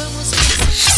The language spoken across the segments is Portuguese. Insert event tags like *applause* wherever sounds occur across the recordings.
Caritur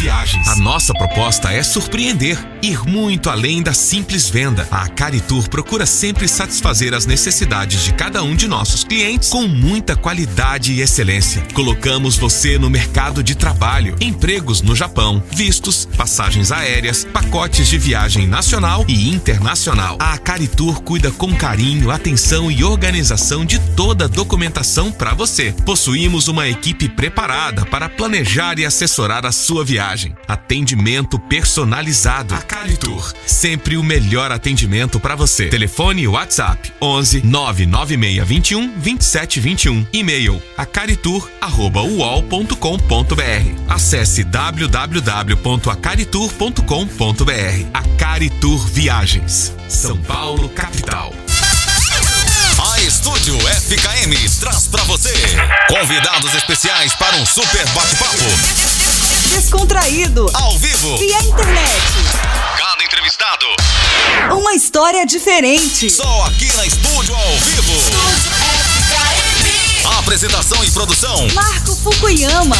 Viagens. A nossa proposta é surpreender, ir muito além da simples venda. A Caritur procura sempre satisfazer as necessidades de cada um de nossos clientes com muita qualidade e excelência. Colocamos você no mercado de trabalho, empregos no Japão, vistos, passagens aéreas, pacotes de viagem nacional e internacional. A Caritur cuida com carinho, atenção e organização de toda a documentação para você. Possuímos uma equipe preparada para planejar e assessorar a sua viagem. Atendimento personalizado. A Caritur, sempre o melhor atendimento para você. Telefone WhatsApp 11 99621 2721. E-mail acaritur@uol.com.br. Acesse www.acaritur.com.br. Acaritur Viagens. São Paulo capital. Estúdio FKM traz pra você convidados especiais para um super bate-papo Descontraído. ao vivo. Via internet. Cada entrevistado Uma história diferente. só aqui na Estúdio ao vivo. Apresentação e produção Marco Fukuyama.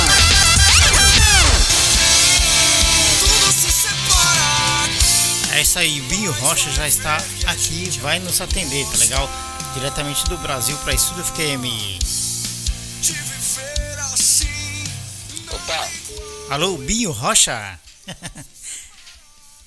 É isso aí, Binho Rocha já está aqui, vai nos atender, tá legal? Diretamente do Brasil para Estúdio FQM. Opa, Alô, Binho Rocha?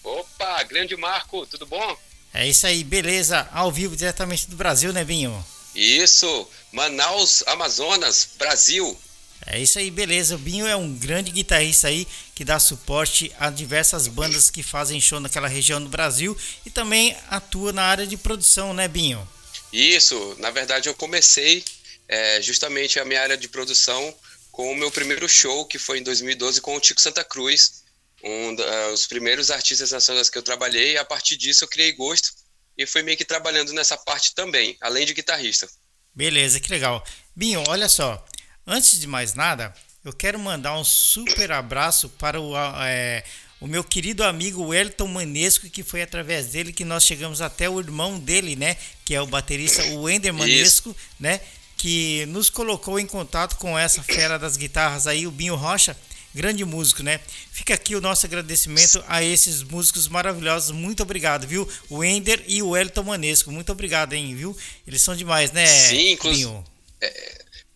opa, grande Marco, tudo bom? É isso aí, beleza? Ao vivo diretamente do Brasil, né, Binho? Isso, Manaus, Amazonas, Brasil. É isso aí, beleza. O Binho é um grande guitarrista aí que dá suporte a diversas bandas que fazem show naquela região do Brasil e também atua na área de produção, né, Binho? Isso, na verdade eu comecei é, justamente a minha área de produção com o meu primeiro show, que foi em 2012 com o Tico Santa Cruz, um dos primeiros artistas nacionais que eu trabalhei, e a partir disso eu criei gosto e fui meio que trabalhando nessa parte também, além de guitarrista. Beleza, que legal. Binho, olha só. Antes de mais nada, eu quero mandar um super abraço para o, é, o meu querido amigo Wellington Manesco, que foi através dele que nós chegamos até o irmão dele, né? Que é o baterista, o Wender Manesco, né? Que nos colocou em contato com essa fera das guitarras aí, o Binho Rocha. Grande músico, né? Fica aqui o nosso agradecimento a esses músicos maravilhosos. Muito obrigado, viu? O Wender e o Wellington Manesco. Muito obrigado, hein, viu? Eles são demais, né? Sim, inclu- Binho?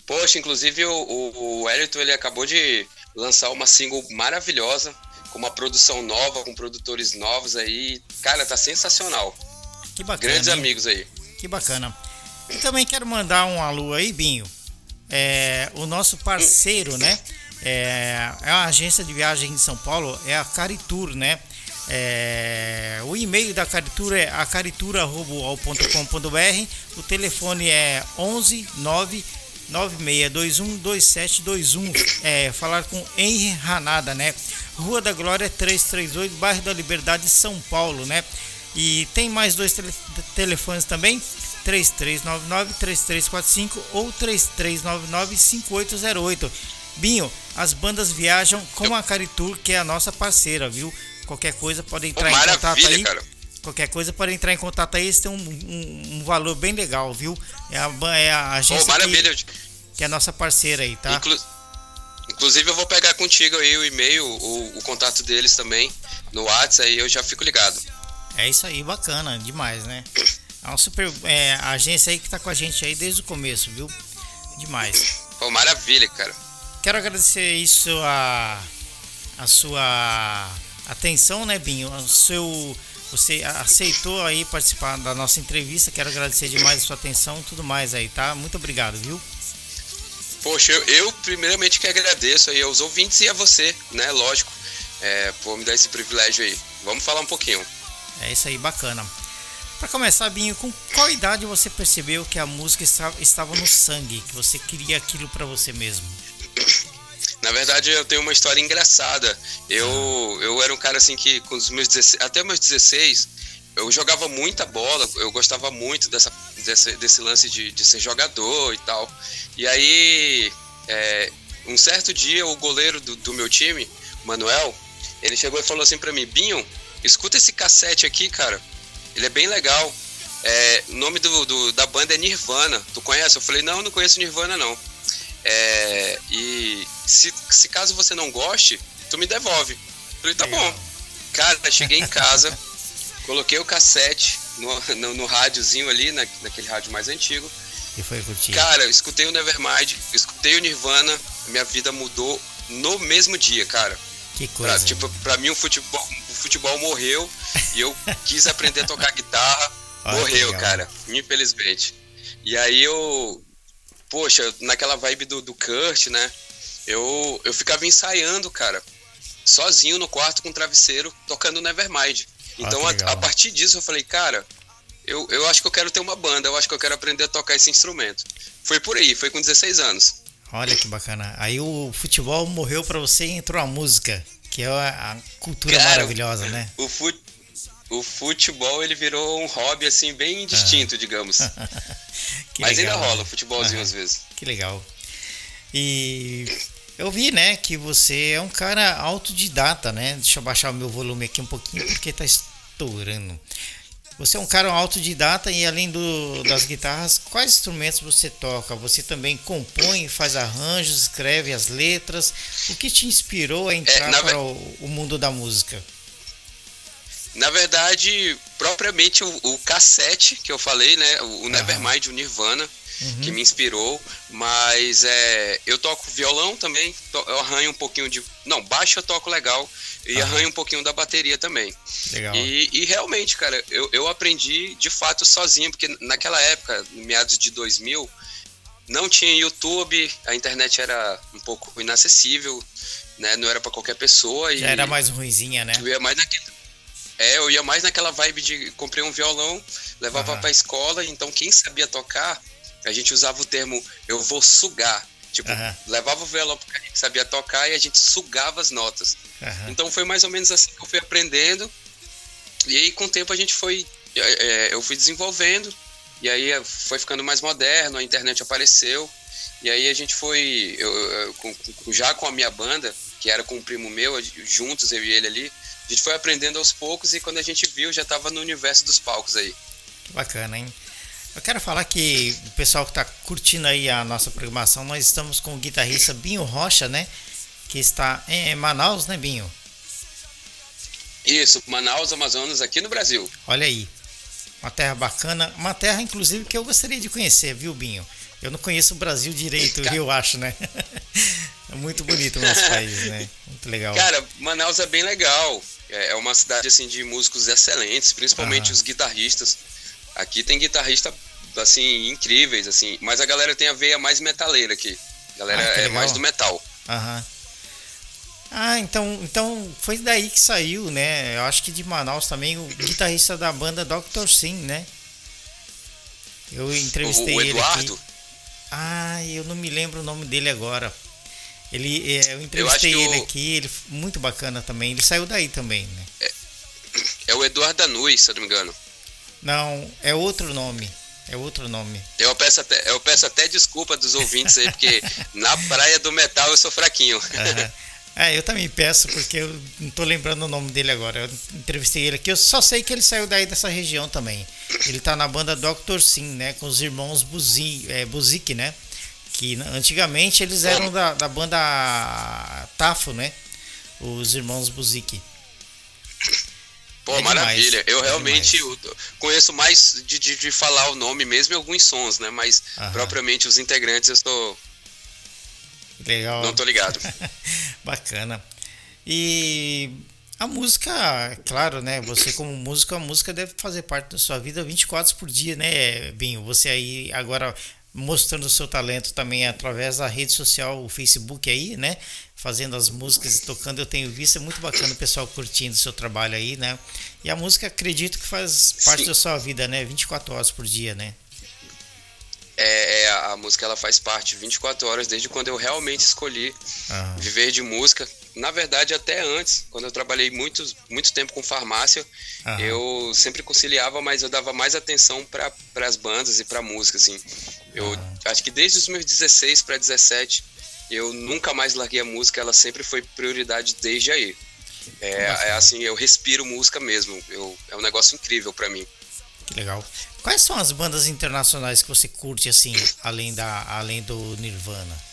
Poxa, inclusive o, o, o Wellington ele acabou de lançar uma single maravilhosa, com uma produção nova, com produtores novos aí. Cara, tá sensacional. Que bacana. Grandes hein? amigos aí. Que bacana. Também quero mandar um alô aí, Binho. É, o nosso parceiro, né? É, é uma agência de viagem em São Paulo, é a Caritur, né? É, o e-mail da Caritur é acaritura.com.br. O telefone é 11 9 9621 2721. É, falar com Henry Ranada, né? Rua da Glória 338, bairro da Liberdade, São Paulo, né? E tem mais dois tele- telefones também: 3399-3345 ou 3399-5808. Binho, as bandas viajam com a Caritur, que é a nossa parceira, viu? Qualquer coisa pode entrar em contato aí. cara. Qualquer coisa pode entrar em contato aí, eles têm um, um- um valor bem legal, viu? É a, é a agência maravilha. que, que é a nossa parceira aí, tá? Inclu- Inclusive eu vou pegar contigo aí o e-mail, o, o contato deles também no WhatsApp, aí eu já fico ligado. É isso aí, bacana, demais, né? *coughs* É uma super é, agência aí que tá com a gente aí desde o começo, viu? Demais. Pô, maravilha, cara. Quero agradecer isso a, a sua atenção, né, Binho? O seu, você aceitou aí participar da nossa entrevista. Quero agradecer demais a sua atenção e tudo mais aí, tá? Muito obrigado, viu? Poxa, eu, eu primeiramente que agradeço aí aos ouvintes e a você, né? Lógico, é, por me dar esse privilégio aí. Vamos falar um pouquinho. É isso aí, bacana. Pra começar, Binho, com qual idade você percebeu que a música esta- estava no sangue, que você queria aquilo pra você mesmo? Na verdade, eu tenho uma história engraçada. Eu, eu era um cara assim que, com os meus 16, até meus 16, eu jogava muita bola, eu gostava muito dessa, desse, desse lance de, de ser jogador e tal. E aí, é, um certo dia, o goleiro do, do meu time, Manuel, ele chegou e falou assim pra mim: Binho, escuta esse cassete aqui, cara. Ele é bem legal. É, o nome do, do- da banda é Nirvana. Tu conhece? Eu falei: Não, não conheço Nirvana, não. É, e se, se caso você não goste, tu me devolve. Eu falei, tá Legal. bom. Cara, cheguei em casa, *laughs* coloquei o cassete no, no, no rádiozinho ali, na, naquele rádio mais antigo. E foi curtir. Cara, eu escutei o Nevermind, escutei o Nirvana, minha vida mudou no mesmo dia, cara. que Pra, coisa. tipo, pra mim o futebol, futebol morreu e eu quis aprender a tocar guitarra, *laughs* Olha morreu, cara, infelizmente. E aí eu, poxa, naquela vibe do, do Kurt, né? Eu, eu ficava ensaiando, cara, sozinho no quarto com travesseiro, tocando Nevermind. Então que a, a partir disso eu falei, cara, eu, eu acho que eu quero ter uma banda, eu acho que eu quero aprender a tocar esse instrumento. Foi por aí, foi com 16 anos. Olha que bacana. Aí o futebol morreu pra você e entrou a música, que é a, cultura Cara, maravilhosa, né? O, fu o futebol ele virou um hobby assim bem distinto, digamos. *laughs* Que Mas legal, ainda rola né? o futebolzinho Aham. às vezes. Que legal. E eu vi, né, que você é um cara autodidata, né? Deixa eu baixar o meu volume aqui um pouquinho porque tá estourando. Você é um cara autodidata e além do, das guitarras, quais instrumentos você toca? Você também compõe, faz arranjos, escreve as letras. O que te inspirou a entrar É, na ve- para o, o mundo da música? Na verdade, propriamente o, o cassete que eu falei, né? O Nevermind, o Nirvana, Uhum. que me inspirou. Mas é, eu toco violão também, to- eu arranho um pouquinho de. Não, baixo eu toco legal. E Aham. arranho um pouquinho da bateria também. Legal. E, e realmente, cara, eu, eu aprendi de fato sozinho, porque naquela época, no meados de 2000, não tinha YouTube, a internet era um pouco inacessível, né? Não era pra qualquer pessoa. E Já era mais ruinzinha, né? eu ia mais naquele. É, eu ia mais naquela vibe de comprei um violão, levava Aham. pra escola, então quem sabia tocar, a gente usava o termo eu vou sugar. Tipo, levava o violão pro cara que sabia tocar e a gente sugava as notas. Então foi mais ou menos assim que eu fui aprendendo. E aí com o tempo a gente foi. é, é, eu fui desenvolvendo. E aí é, foi ficando mais moderno, a internet apareceu. E aí a gente foi. eu- eu- com- já com a minha banda, que era com um primo meu, a gente- juntos, eu e ele ali. A gente foi aprendendo aos poucos e quando a gente viu, já tava no universo dos palcos aí. Que bacana, hein? Eu quero falar que o pessoal que está curtindo aí a nossa programação, nós estamos com o guitarrista Binho Rocha, né? Que está em Manaus, né, Binho? Isso, Manaus, Amazonas, aqui no Brasil. Olha aí. Uma terra bacana, uma terra inclusive que eu gostaria de conhecer, viu, Binho? Eu não conheço o Brasil direito, eu acho, né? *laughs* É muito bonito o nosso *laughs* país, né? Muito legal. Cara, Manaus é bem legal. É é uma cidade assim de músicos excelentes, principalmente Aham. os guitarristas. Aqui tem guitarrista assim incríveis assim, mas a galera tem a veia mais metaleira aqui. A galera Ah, é mais do metal. Aham. Ah, então, então foi daí que saiu, né? Eu acho que de Manaus também o guitarrista da banda Dr. Sim, né? Eu O, entrevistei o ele Eduardo, aqui. Ah, eu não me lembro o nome dele agora. Ele, é, eu Eu entrevistei que ele o- aqui, ele muito bacana também. Ele saiu daí também, né? é o Eduardo Danui, se eu não me engano. Não, é outro nome. É outro nome. Eu peço até, eu peço até desculpa dos ouvintes aí, porque *laughs* na praia do metal eu sou fraquinho. Aham. É, eu também peço, porque eu não tô lembrando o nome dele agora. Eu entrevistei ele aqui, eu só sei que ele saiu daí dessa região também. Ele tá na banda Dr. Sim, né? Com os irmãos Buzi, é, Buzik, né? Que antigamente eles eram da, da banda Tafo, né? Os irmãos Buzik. Pô, É demais, maravilha. Eu é realmente demais. eu conheço mais de, de, de falar o nome mesmo e alguns sons, né? Mas Aham. propriamente os integrantes eu estou, Legal. não tô ligado. *laughs* Bacana. E a música, claro, né? Você como músico, a música deve fazer parte da sua vida 24 horas por dia, né, Binho? Você aí agora mostrando o seu talento também através da rede social, o Facebook aí, né? Fazendo as músicas e tocando, eu tenho visto, é muito bacana o pessoal curtindo o seu trabalho aí, né? E a música acredito que faz parte Sim. da sua vida, né? 24 horas por dia, né? É, é, a música ela faz parte 24 horas desde quando eu realmente escolhi Aham. viver de música. Na verdade, até antes, quando eu trabalhei muito, muito tempo com farmácia, Aham. eu sempre conciliava, mas eu dava mais atenção para as bandas e para música, assim. Eu Aham. acho que desde os meus 16 para 17, eu nunca mais larguei a música, ela sempre foi prioridade desde aí. É, é assim, eu respiro música mesmo. Eu, é um negócio incrível para mim. Que legal. Quais são as bandas internacionais que você curte assim, além da além do Nirvana?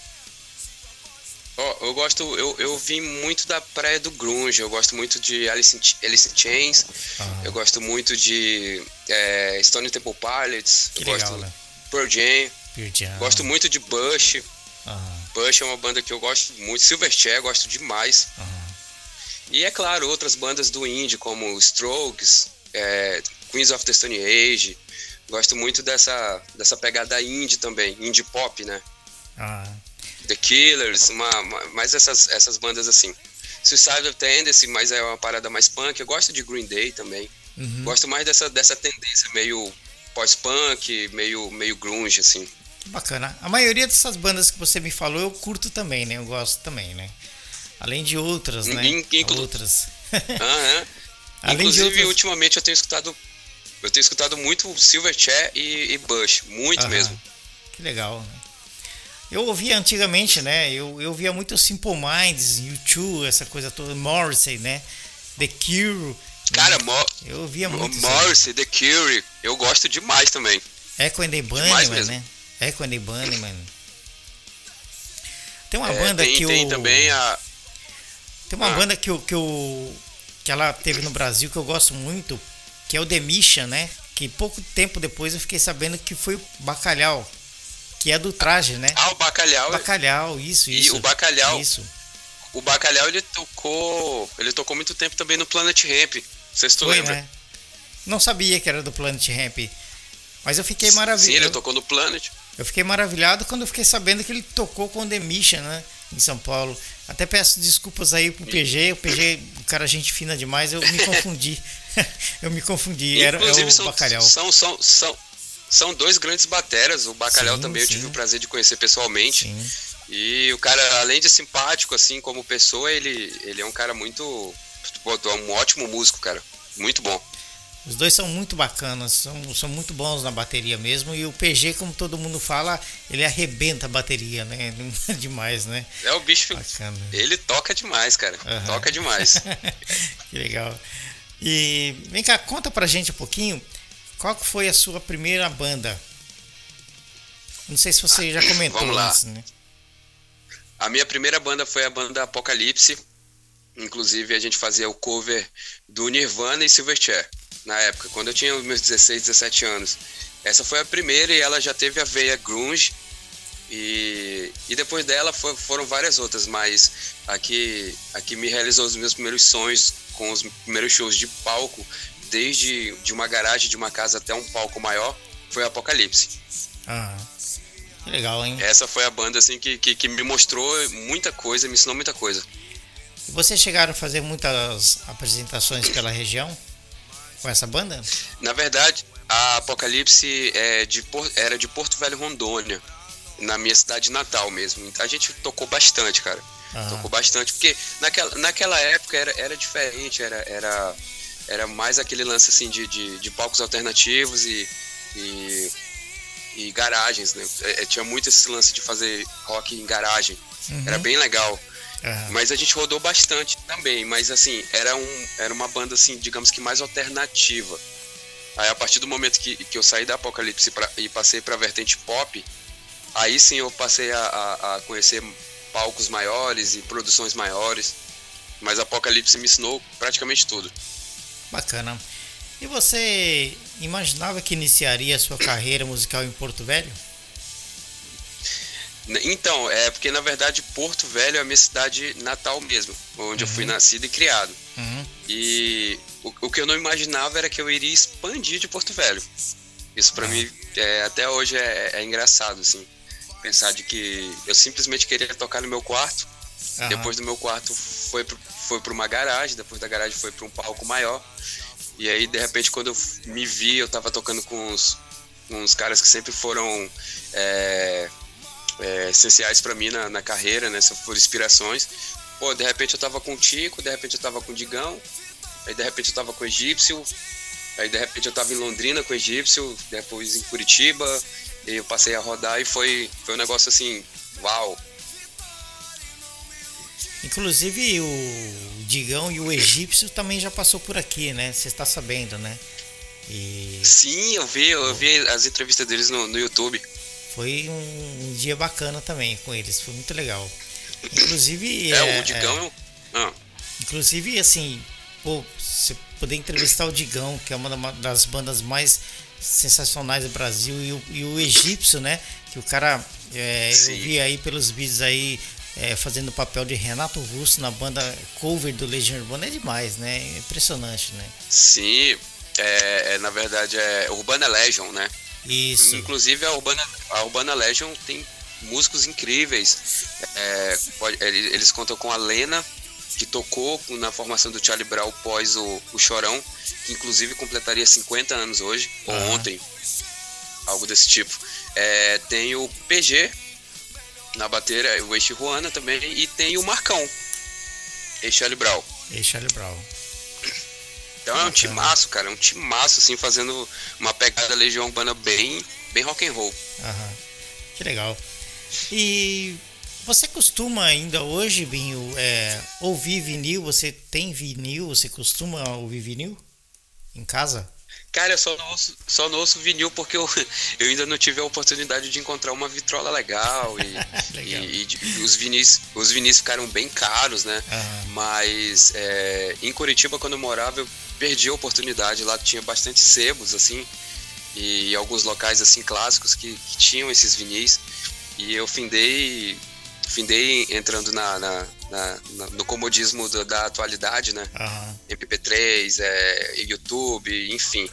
Eu gosto, eu, eu vim muito da praia do grunge, eu gosto muito de Alice in, Alice in Chains, Ah. eu gosto muito de é, Stone Temple Pilots, Que eu legal, gosto né? Pearl Jam, Pearl Jam. gosto muito de Bush, Aham, Bush é uma banda que eu gosto muito, Silverchair gosto demais, aham. e é claro, outras bandas do indie como Strokes, é, Queens of the Stone Age, gosto muito dessa, dessa pegada indie também, indie pop, né? Ah, The Killers, uma, uma- mais essas, essas bandas assim. Suicidal Tendency, mas é uma parada mais punk. Eu gosto de Green Day também. uhum. Gosto mais dessa, dessa tendência meio pós-punk, meio, meio grunge, assim. Que bacana. A maioria dessas bandas que você me falou eu curto também, né? Eu gosto também, né? Além de outras, né? In- inclu- Outras. *laughs* Aham. Além de Inclusive, outras. ultimamente eu tenho escutado. Eu tenho escutado muito Silverchair e, e Bush. Muito Aham. mesmo. Que legal, né? Eu ouvia antigamente, né? Eu, eu ouvia muito Simple Minds, U2, essa coisa toda, Morrissey, né? The Cure. Cara, Mo Eu ouvia muito. Morrissey, The Cure, eu gosto demais também. Echo and the mesmo. né? Echo and the Bunnymen. Tem uma É, banda tem, que tem o... também a. Tem uma Ah. banda que, eu, que, eu, que ela teve no Brasil que eu gosto muito, que é o The Mission, né? Que pouco tempo depois eu fiquei sabendo que foi o Bacalhau, que é do traje, né? Ah, o Bacalhau. Bacalhau, isso, E isso. o Bacalhau- Isso. O Bacalhau ele tocou. Ele tocou muito tempo também no Planet Ramp. Não sei se tu Foi, lembra. né? Não sabia que era do Planet Ramp. Mas eu fiquei Sim, ele maravilhado. tocou no Planet. Eu fiquei maravilhado quando eu fiquei sabendo que ele tocou com The Mission, né? Em São Paulo. Até peço desculpas aí pro PG. O PG, um cara gente fina demais, eu me *laughs* confundi. *laughs* eu me confundi. Era é Inclusive, o são, bacalhau. São, são, são, são dois grandes bateras. O Bacalhau Sim, também eu tive sim. o prazer de conhecer pessoalmente. Sim. E o cara, além de simpático, assim, como pessoa, ele, ele é um cara muito. É um ótimo músico, cara. Muito bom. Os dois são muito bacanas, são, são muito bons na bateria mesmo. E o PG, como todo mundo fala, ele arrebenta a bateria, né? *laughs* demais, né? É o bicho. Bacana. Ele toca demais, cara. Aham. Toca demais. *laughs* que legal. E vem cá, conta pra gente um pouquinho qual foi a sua primeira banda. Não sei se você já *coughs* comentou Vamos lá. antes, né? A minha primeira banda foi a banda Apocalipse. Inclusive, a gente fazia o cover do Nirvana e Silverchair na época, quando eu tinha os meus 16, 17 anos. Essa foi a primeira e ela já teve a veia grunge. E, e depois dela foi- foram várias outras, mas aqui, aqui me realizou os meus primeiros sonhos com os primeiros shows de palco, desde de uma garagem de uma casa até um palco maior, foi Apocalipse. Ah, que legal, hein? Essa foi a banda assim que, que, que me mostrou muita coisa, me ensinou muita coisa. E vocês chegaram a fazer muitas apresentações pela região com essa banda? Na verdade, a Apocalipse é de, era de Porto Velho, Rondônia, na minha cidade natal mesmo. Então a gente tocou bastante, cara. Ah. Tocou bastante, porque naquela, naquela época era, era diferente, era, era, era mais aquele lance assim de, de, de palcos alternativos e, e, e garagens, né? É, é, tinha muito esse lance de fazer rock em garagem. Uhum. Era bem legal. Ah, Mas a gente rodou bastante também, mas assim, era, um, era uma banda assim, digamos que mais alternativa. Aí a partir do momento que, que eu saí da Apocalipse pra, e passei pra vertente pop, aí sim eu passei a, a, a conhecer palcos maiores e produções maiores. Mas Apocalipse me ensinou praticamente tudo. Bacana. E você imaginava que iniciaria a sua carreira musical em Porto Velho? Então, é porque na verdade Porto Velho é a minha cidade natal mesmo, onde eu fui nascido e criado. Uhum. E o, o que eu não imaginava era que eu iria expandir de Porto Velho. Isso pra mim é, até hoje é, é engraçado, assim. Pensar de que eu simplesmente queria tocar no meu quarto. Depois do meu quarto foi, pro, foi pra uma garagem, depois da garagem foi pra um palco maior. E aí, de repente, quando eu me vi, eu tava tocando com uns, uns caras que sempre foram é, é, essenciais pra mim na, na carreira, né? Só foram inspirações. Pô, de repente eu tava com o Tico, de repente eu tava com o Digão, aí de repente eu tava com o Egípcio, aí de repente eu tava em Londrina com o Egípcio, depois em Curitiba, e eu passei a rodar e foi, foi um negócio assim, uau. Inclusive o Digão e o Egípcio também já passou por aqui, né? Você está sabendo, né? E Sim, eu vi, eu vi as entrevistas deles no, no YouTube. foi um, um dia bacana também com eles, foi muito legal. *laughs* Inclusive. É, o Digão. Ah, Inclusive, assim, pô, você poder entrevistar o Digão, que é uma da- das bandas mais sensacionais do Brasil, e o, e o Egípcio, né? Que o cara, é, eu vi aí pelos vídeos aí, é, fazendo o papel de Renato Russo na banda cover do Legião Urbana, é demais, né? É impressionante, né? sim, é, é, na verdade é Urbana Legion, né? Isso. Inclusive a Urbana, a Urbana Legion tem músicos incríveis. É, pode- ele- eles contam com a Lena, que tocou na formação do Charlie Brown pós o, o Chorão, que inclusive completaria 50 anos hoje, ou Aham. ontem, algo desse tipo. É, tem o PG na bateria, o Eixe Juana também, e tem o Marcão, ex Charlie Brown. E Charlie Brown. Então é um timaço, cara, é um timaço, assim, fazendo uma pegada Legião Urbana bem, bem rock and roll. Aham. Que legal. E você costuma ainda hoje, Binho, é, ouvir vinil? Você tem vinil? Você costuma ouvir vinil? Em casa? Cara, eu só não ouço, só não ouço vinil porque eu, *laughs* eu ainda não tive a oportunidade de encontrar uma vitrola legal e, *laughs* Legal. e- e os vinis os vinis ficaram bem caros, né? Aham. Mas é, em Curitiba, quando eu morava, eu perdi a oportunidade. Lá tinha bastante sebos, assim, e alguns locais, assim, clássicos que, que tinham esses vinis. E eu findei, findei entrando na, na- na- na- no comodismo da- da atualidade, né? Aham. MP3, é, YouTube, enfim,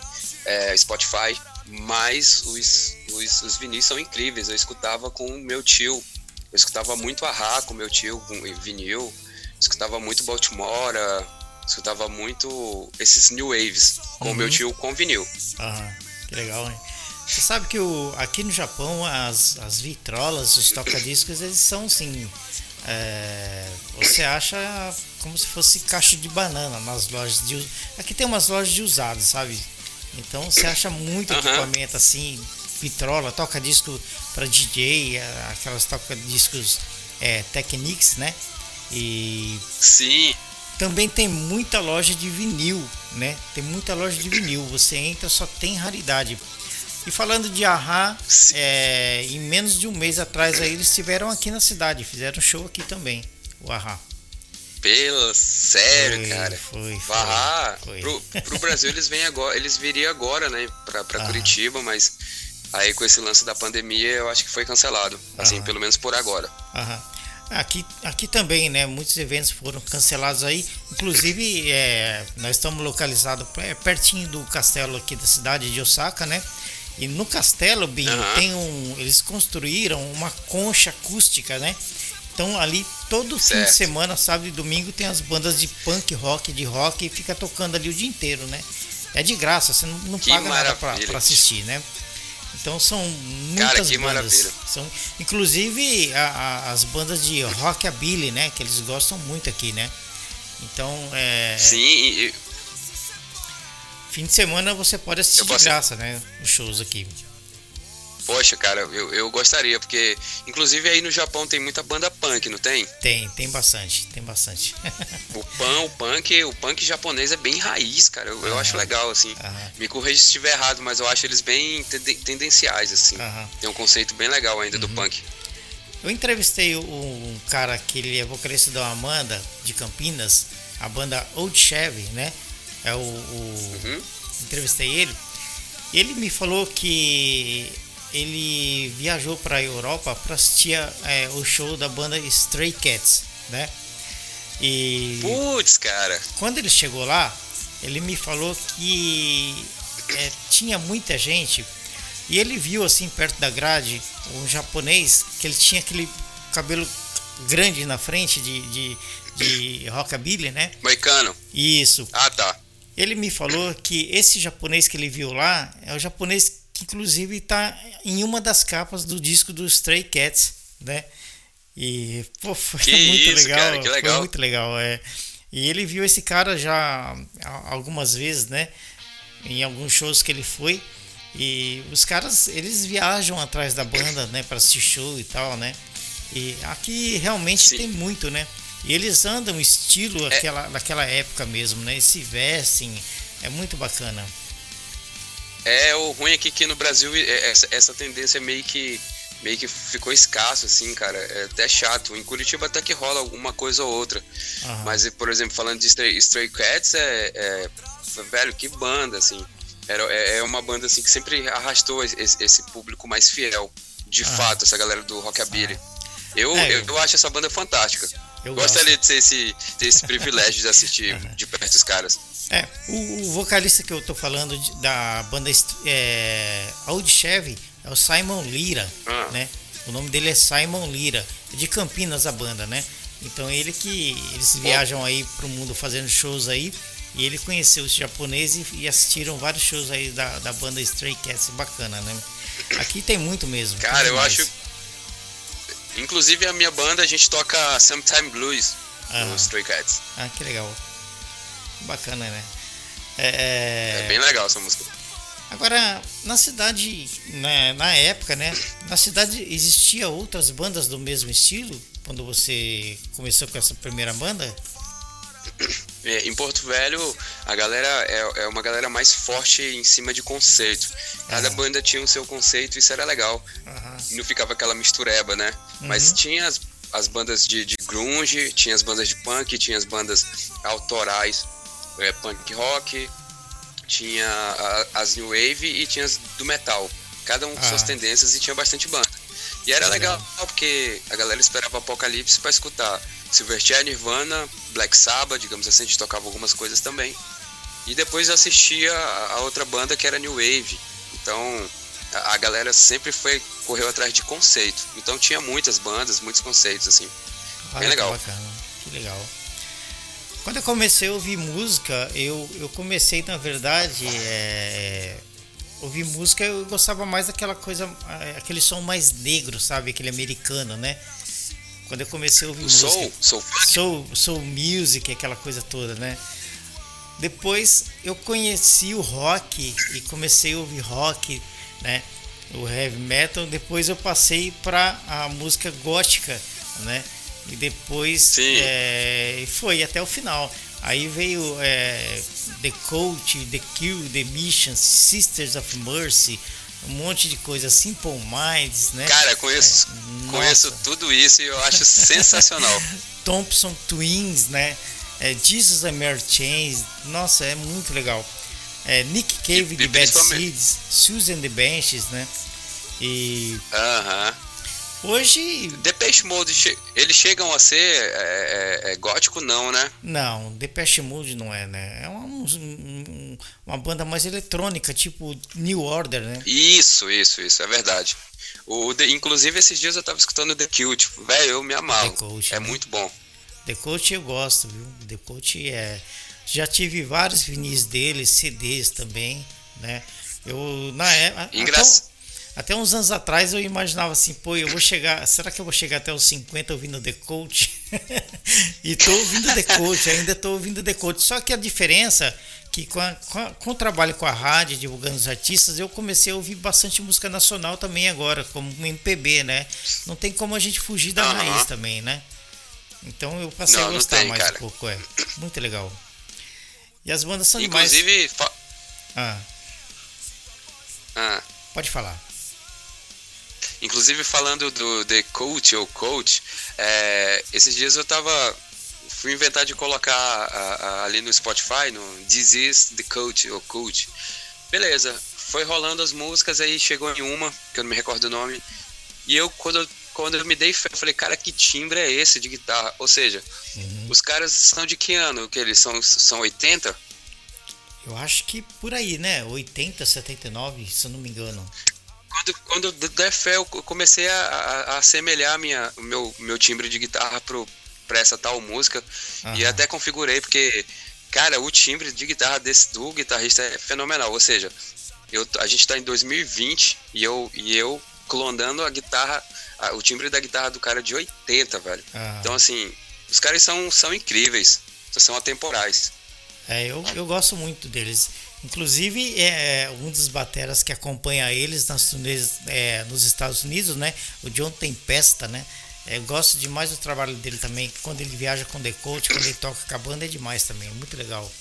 é, Spotify. Mas os, os, os vinis são incríveis. Eu escutava com o meu tio. Eu escutava muito Ahá com meu tio, com vinil. Escutava muito Baltimore. Escutava muito esses new waves com o meu Uhum. tio com vinil. Aham. Que legal, né? Você sabe que o, aqui no Japão as, as vitrolas, os toca-discos, eles são assim. É, você acha como se fosse caixa de banana nas lojas de. Aqui tem umas lojas de usados, sabe? Então você acha muito Aham. equipamento assim, vitrola, toca-disco para DJ, aquelas toca-discos é, Technics, né? E Sim, também tem muita loja de vinil, né? Tem muita loja de vinil. Você entra, só tem raridade. E falando de Ahá, é, em menos de um mês atrás aí eles estiveram aqui na cidade, fizeram show aqui também, o Ahá. pelo sério, Foi, cara. foi, foi, Barrar foi. pro, pro Brasil eles vêm agora, eles viriam agora, né, pra, pra. Curitiba, mas aí com esse lance da pandemia eu acho que foi cancelado, assim, Aham. pelo menos por agora. Aqui, aqui também, né? Muitos eventos foram cancelados aí. Inclusive, é, nós estamos localizados pe- pertinho do castelo aqui da cidade de Osaka, né? E no castelo, Binho, Aham. tem um. Eles construíram uma concha acústica, né? Então ali todo fim de Certo. semana, sábado e domingo, tem as bandas de punk rock, de rock, e fica tocando ali o dia inteiro, né? É de graça, você não, não paga nada pra, pra assistir, né? Então são muitas que bandas. maravilha. São, inclusive a- a- as bandas de rockabilly, né? Que eles gostam muito aqui, né? Então, é, Sim, e- fim de semana você pode assistir Eu de posso- graça, né? Os shows aqui. poxa, cara, eu, eu gostaria, porque inclusive aí no Japão tem muita banda punk, não tem? Tem, tem bastante, tem bastante. *laughs* O pan, o punk, o punk japonês é bem raiz, cara. Eu, eu acho legal, assim. Aham. Me corrija se estiver errado, mas eu acho eles bem tenden- tendenciais, assim. Aham. Tem um conceito bem legal ainda Uhum. do punk. Eu entrevistei um, um cara que ele é vocalista da Amanda de Campinas, a banda Old Chevy, né? É o, o- Uhum. entrevistei ele. Ele me falou que ele viajou para a Europa para assistir é, o show da banda Stray Cats, né? E Putz, cara. quando ele chegou lá, ele me falou que é, tinha muita gente e ele viu assim perto da grade um japonês que ele tinha aquele cabelo grande na frente de, de, de *clears throat* rockabilly, né? Moicano. Isso. Ah, tá. Ele me falou que esse japonês que ele viu lá é o japonês que inclusive está em uma das capas do disco do Stray Cats, né? E pô, foi Que muito isso, legal, cara, que foi legal. muito legal, é. E ele viu esse cara já algumas vezes, né? Em alguns shows que ele foi. E os caras, eles viajam atrás da banda, né, para assistir show e tal, né? E aqui realmente Sim. tem muito, né? E eles andam estilo aquela, daquela época mesmo, né? Eles se vestem, é muito bacana. É, o ruim aqui que no Brasil é- essa, essa tendência meio que meio que ficou escasso, assim, cara. É até chato. Em Curitiba até que rola alguma coisa ou outra. Aham. Mas, por exemplo, falando de Stray, Stray Cats, é, é- Velho, que banda, assim. Era, é, é uma banda, assim, que sempre arrastou esse, esse público mais fiel. De fato, essa galera do Rockabilly. Eu, É, eu, eu acho essa banda fantástica. Eu Gostaria de ter esse, ter esse privilégio de assistir *laughs* de perto os caras. É, o, o vocalista que eu tô falando de- da banda é, Old Chevy é o Simon Lira, Ah. né? O nome dele é Simon Lira, é de Campinas a banda, né? Então ele que eles viajam aí pro mundo fazendo shows aí e ele conheceu os japoneses e, assistiram vários shows aí da, da banda Stray Cats, bacana, né? Aqui tem muito mesmo. Cara, eu demais. acho. Inclusive a minha banda, a gente toca Sometime Blues Aham. no Stray Cats. Ah, que legal. Bacana, né? É, É bem legal essa música. Agora, na cidade, né, na época, né? Na cidade existia outras bandas do mesmo estilo? Quando você começou com essa primeira banda? É, em Porto Velho, a galera é, é uma galera mais forte em cima de conceito. Cada Aham. banda tinha o seu conceito, isso era legal. E não ficava aquela mistureba, né? Mas Uhum. tinha as, as bandas de, de grunge, tinha as bandas de punk, tinha as bandas autorais, é, punk rock, tinha a- as new wave e tinha as do metal. Cada um com Ah. suas tendências e tinha bastante banda. E era Legal. porque a galera esperava Apocalipse pra escutar Silverchair, Nirvana, Black Sabbath, digamos assim, a gente tocava algumas coisas também. E depois assistia a outra banda que era New Wave. Então a galera sempre foi correu atrás de conceito. Então tinha muitas bandas, muitos conceitos assim. Olha que legal. Bacana, que legal. Quando eu comecei a ouvir música, eu, eu comecei, na verdade, é, ouvir música, eu gostava mais daquela coisa, é, aquele som mais negro, sabe? Aquele americano, né? Quando eu comecei a ouvir O música. soul, soul soul, soul music, aquela coisa toda, né? Depois eu conheci o rock e comecei a ouvir rock, né? O heavy metal. Depois eu passei para a música gótica, né? E depois é, foi até o final. Aí veio é, The Coach, The Cure, The Mission, Sisters of Mercy, um monte de coisa, Simple Minds, né? Cara, conheço, É, conheço nossa. tudo isso e eu acho *laughs* sensacional. Thompson Twins, né? É, Jesus and Mary Chains, nossa, é muito legal. É, Nick Cave E- de e Bad Seeds, Susan the Benches, né? E Aham. Hoje, Depeche Mode, eles chegam a ser é, é, é gótico não, né? não, Depeche Mode não é, né? É uma, um- um- uma banda mais eletrônica, tipo New Order, né? Isso, isso, isso, é verdade. O, The- inclusive, esses dias eu tava escutando The Cute. tipo, Velho, eu me amarro. The Cult, é né? muito bom. The Coach eu gosto, viu? The Coach é. Já tive vários vinis deles, CDs também, né? Eu na época. Engra- Até uns anos atrás eu imaginava assim, pô, eu vou chegar. Será que eu vou chegar até os 50 ouvindo The Coach? *laughs* e tô ouvindo The Coach, ainda tô ouvindo The Coach. Só que a diferença que com, a- com, a- com o trabalho com a rádio, divulgando os artistas, eu comecei a ouvir bastante música nacional também agora, como MPB, né? Não tem como a gente fugir da Aham. raiz também, né? Então eu passei Não, a gostar tem, mais cara. um pouco, é. Muito legal. E as bandas são demais. Inclusive, fa- Ah, ah, pode falar. Inclusive falando do The Coach ou Coach, é, esses dias eu tava. Fui inventar de colocar a- a- ali no Spotify, no This is The Coach ou Coach. Beleza, foi rolando as músicas, aí chegou em uma, que eu não me recordo o nome. E eu, quando eu, quando eu me dei fé, eu falei, cara, que timbre é esse de guitarra? Ou seja, os caras são de que ano? Que eles são, são 80? Eu acho que por aí, né? 80, 79, se eu não me engano. Quando, quando der fé, eu comecei a, a, a assemelhar minha, o meu, meu timbre de guitarra pro, pra essa tal música. E Aham. até configurei, porque, cara, o timbre de guitarra desse, do guitarrista é fenomenal. Ou seja, eu, a gente tá em 2020 e eu, e eu clonando a guitarra, a- o timbre da guitarra do cara de 80, velho. Ah. Então, assim, os caras são, são incríveis, são atemporais. É, eu, eu gosto muito deles. Inclusive, é um dos bateras que acompanha eles nas turnês é, nos Estados Unidos, né? O John Tempesta, né? É, eu gosto demais do trabalho dele também. Quando ele viaja com The Coach, quando ele toca com a banda, é demais também. É muito legal.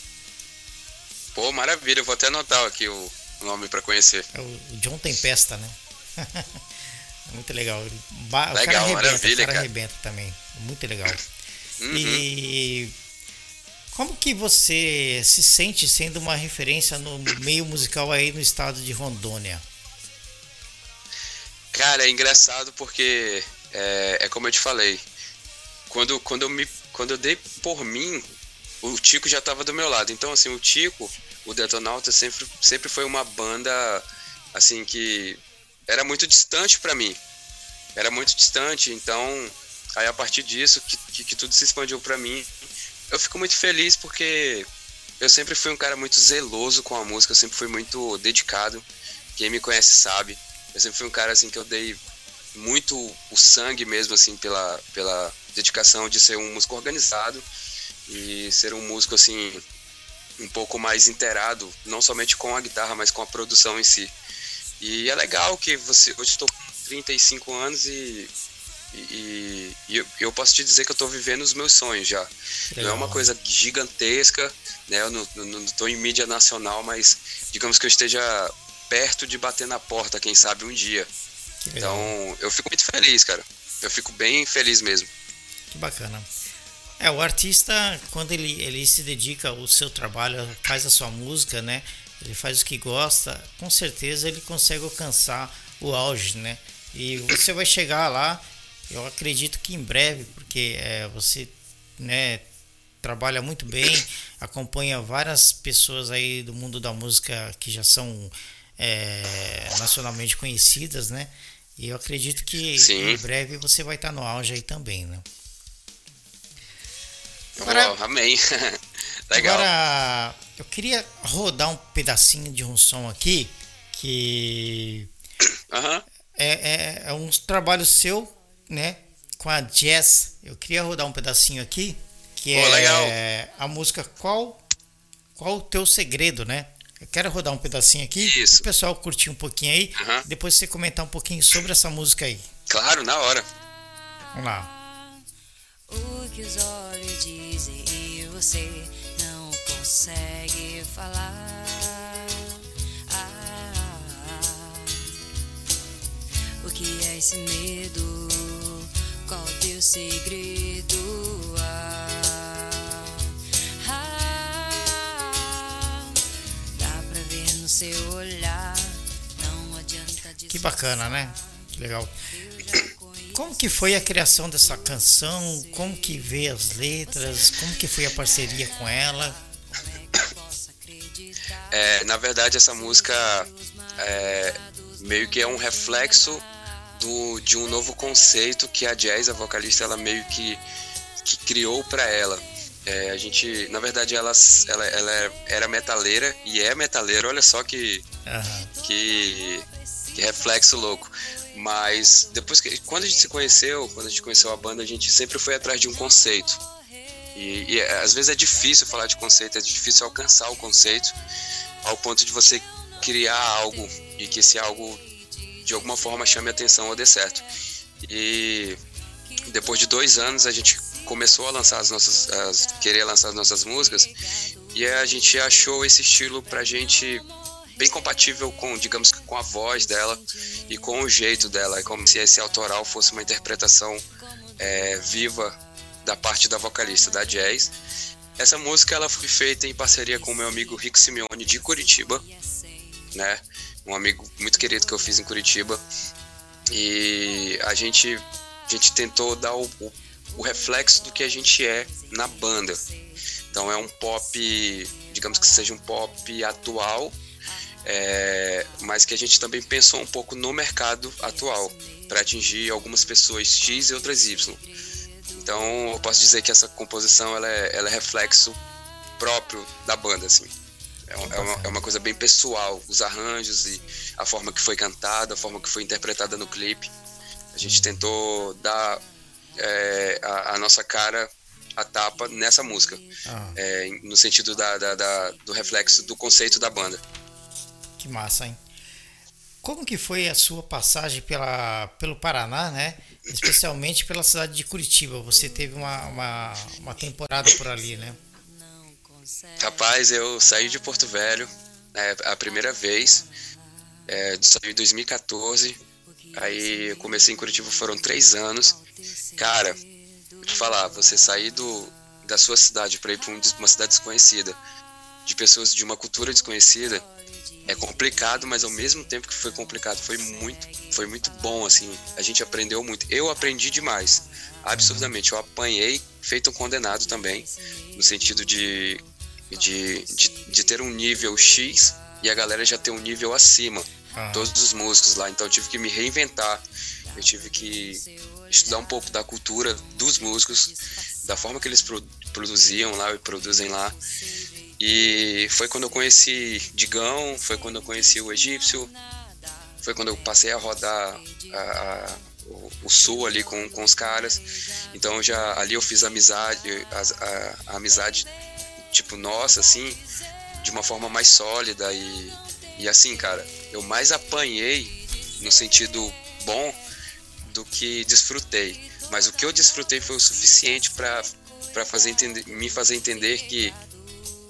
Pô, maravilha, eu vou até anotar aqui o nome pra conhecer. É o, o John Tempesta, né? *laughs* Muito legal. Ba- Legal, o cara arrebenta, maravilha, o cara cara. arrebenta também. Muito legal. Uhum. E como que você se sente sendo uma referência no meio musical aí no estado de Rondônia? Cara, é engraçado porque é, é como eu te falei. Quando, quando, eu me, quando eu dei por mim, o Tico já tava do meu lado. Então, assim, o Tico, o Detonauta, sempre, sempre foi uma banda, assim, que era muito distante pra mim. Era muito distante, então, aí a partir disso, que, que, que tudo se expandiu pra mim. Eu fico muito feliz porque eu sempre fui um cara muito zeloso com a música, eu sempre fui muito dedicado. Quem me conhece sabe. Eu sempre fui um cara assim que eu dei muito o sangue mesmo assim pela, pela dedicação de ser um músico organizado e ser um músico assim um pouco mais inteirado, não somente com a guitarra, mas com a produção em si. E é legal que você hoje estou com 35 anos e e, e eu, posso te dizer que eu estou vivendo os meus sonhos já. Não é Legal. uma coisa gigantesca, né? Eu não, tô em mídia nacional, mas digamos que eu esteja perto de bater na porta, quem sabe um dia. Legal. Então, eu fico muito feliz, cara. Eu fico bem feliz mesmo. Que bacana. É, o artista, quando ele, ele se dedica ao seu trabalho, faz a sua música, né? Ele faz o que gosta, com certeza ele consegue alcançar o auge, né? E você vai chegar lá, eu acredito que em breve, porque é, você, né, trabalha muito bem, *coughs* acompanha várias pessoas aí do mundo da música que já são é, nacionalmente conhecidas, né? E eu acredito que Sim. em breve você vai estar no auge aí também, né? Agora- Ó, amém. *laughs* Legal. Agora, eu queria rodar um pedacinho de um som aqui que Aham. é, é, é um trabalho seu, né? Com a Jazz. Eu queria rodar um pedacinho aqui que Pô, é legal. a música Qual Qual o teu segredo, né? Eu quero rodar um pedacinho aqui Isso. o pessoal curtir um pouquinho aí, depois você comentar um pouquinho sobre essa música aí. Claro, na hora. Vamos lá. O que os olhos dizem e você não consegue falar. Ah, o que é esse medo? Qual teu segredo? Ah, ah, dá pra ver no seu olhar. Não adianta Que bacana, né? Que legal. Como que foi a criação dessa canção? Como que veio as letras? Como que foi a parceria com ela? É, na verdade, essa música é, meio que é um reflexo do, de um novo conceito que a Jazz, a vocalista, ela meio que, que criou para ela. É, a gente, na verdade, ela, ela, ela era metaleira e é metaleira. Olha só que, Aham. que, que reflexo louco. Mas depois que quando a gente se conheceu, quando a gente conheceu a banda, a gente sempre foi atrás de um conceito. E, e, às vezes é difícil falar de conceito, é difícil alcançar o conceito ao ponto de você criar algo e que esse algo de alguma forma chame a atenção ou dê certo. E depois de dois anos a gente começou a lançar as nossas, as, querer lançar as nossas músicas e a gente achou esse estilo pra gente bem compatível com, digamos com a voz dela e com o jeito dela. É como se esse autoral fosse uma interpretação é, viva da parte da vocalista da jazz. Essa música ela foi feita em parceria com o meu amigo Rick Simeone de Curitiba, né? Um amigo muito querido que eu fiz em Curitiba. E a gente a gente tentou dar o, o, o reflexo do que a gente é na banda. Então é um pop, digamos que seja um pop atual, é, mas que a gente também pensou um pouco no mercado atual para atingir algumas pessoas X e outras Y. Então eu posso dizer que essa composição ela é, ela é reflexo próprio da banda, assim. É, é uma, é uma coisa bem pessoal, os arranjos e a forma que foi cantada, a forma que foi interpretada no clipe. A gente tentou dar é, a, a nossa cara a tapa nessa música, Ah, é, no sentido da, da- da- do reflexo do conceito da banda. que massa, hein? Como que foi a sua passagem pela, pelo Paraná, né? Especialmente pela cidade de Curitiba. Você teve uma, uma, uma temporada por ali, né? Rapaz, eu saí de Porto Velho é, a primeira vez, é, saí em 2014 Aí comecei em Curitiba, foram três anos. Cara, vou te falar, você sair do, da sua cidade para ir para uma cidade desconhecida, de pessoas de uma cultura desconhecida, é complicado, mas ao mesmo tempo que foi complicado, foi muito, foi muito bom, assim. A gente aprendeu muito. Eu aprendi demais, absurdamente. Eu apanhei, feito um condenado também, no sentido de, de, de, de ter um nível X e a galera já ter um nível acima. Ah. Todos os músicos lá. Então eu tive que me reinventar. Eu tive que estudar um pouco da cultura dos músicos, da forma que eles produziam lá e produzem lá. E foi quando eu conheci Digão, foi quando eu conheci o Egípcio, foi quando eu passei a rodar a, a, o, o, sul ali com, com os caras. Então já ali eu fiz amizade, a, a, amizade tipo nossa, assim, de uma forma mais sólida e, e assim, cara, eu mais apanhei no sentido bom do que desfrutei. Mas o que eu desfrutei foi o suficiente para fazer entender, me fazer entender que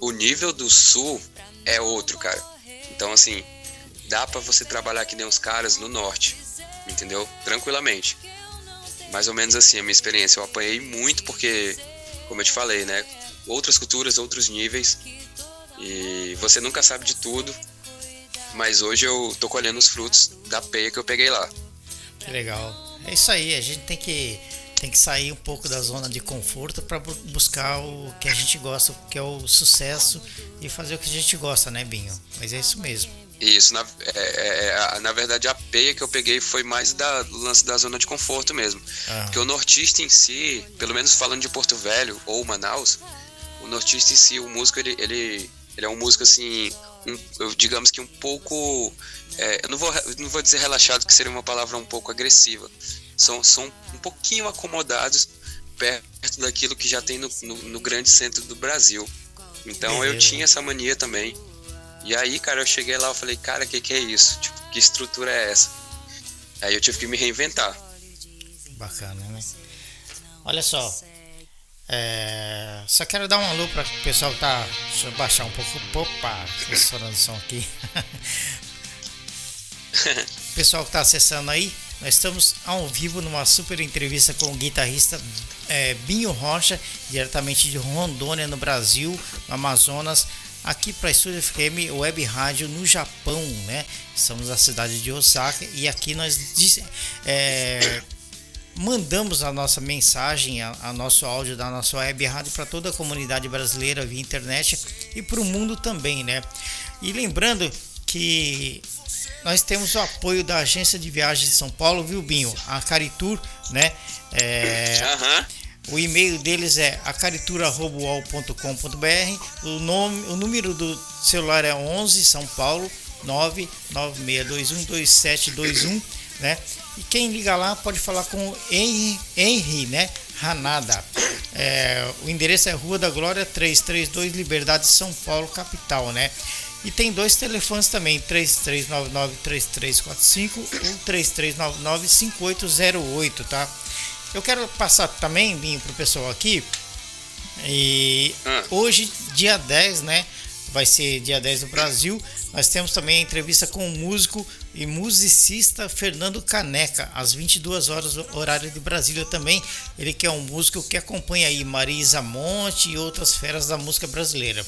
o nível do sul é outro, cara. Então, assim, dá para você trabalhar que nem os caras no norte, entendeu? Tranquilamente. Mais ou menos assim a minha experiência. Eu apanhei muito porque, como eu te falei, né? Outras culturas, outros níveis. E você nunca sabe de tudo. Mas hoje eu tô colhendo os frutos da peia que eu peguei lá. Que legal. É isso aí, a gente tem que tem que sair um pouco da zona de conforto para buscar o que a gente gosta, que é o sucesso e fazer o que a gente gosta, né, Binho? Mas é isso mesmo. Isso, na, é, é, é na verdade a peia que eu peguei foi mais da lance da zona de conforto mesmo. Ah. Porque o nortista em si, pelo menos falando de Porto Velho ou Manaus, o nortista em si, o músico, ele, ele, ele é um músico assim, um, digamos que um pouco. É, eu não vou, não vou dizer relaxado, que seria uma palavra um pouco agressiva, são, são um pouquinho acomodados perto daquilo que já tem no, no, no grande centro do Brasil. Então eu tinha essa mania também. E aí, cara, eu cheguei lá e falei, cara, o que, que é isso? Tipo, que estrutura é essa? Aí eu tive que me reinventar. Bacana, né? Olha só. É... Só quero dar um alô para o pessoal que tá. Deixa eu baixar um pouco. Opa, estourando som aqui. *laughs* pessoal que tá acessando aí, nós estamos ao vivo numa super entrevista com o guitarrista é, Binho Rocha, diretamente de Rondônia, no Brasil, no Amazonas, aqui para a Estúdio FM Web Rádio no Japão, né? Estamos na cidade de Osaka e aqui nós é, mandamos a nossa mensagem, a, a, nosso áudio da nossa web rádio para toda a comunidade brasileira via internet e para o mundo também, né? E lembrando que nós temos o apoio da agência de viagens de São Paulo, viu, Binho? A Caritur, né? É, uhum. O e-mail deles é acaritura.com.br. O nome, o número do celular é 11 São Paulo 996212721, né? E quem liga lá pode falar com o Henry, Henry né? Ranada. É, o endereço é Rua da Glória 332, Liberdade, São Paulo, capital, né? E tem dois telefones também, 3399-3345 ou 3399-5808, tá? Eu quero passar também, Binho, pro pessoal aqui. E ah. hoje, dia 10, né? Vai ser dia 10 do Brasil. Nós temos também a entrevista com o músico e musicista Fernando Caneca, às 22 horas, horário de Brasília também. Ele que é um músico que acompanha aí Marisa Monte e outras feras da música brasileira.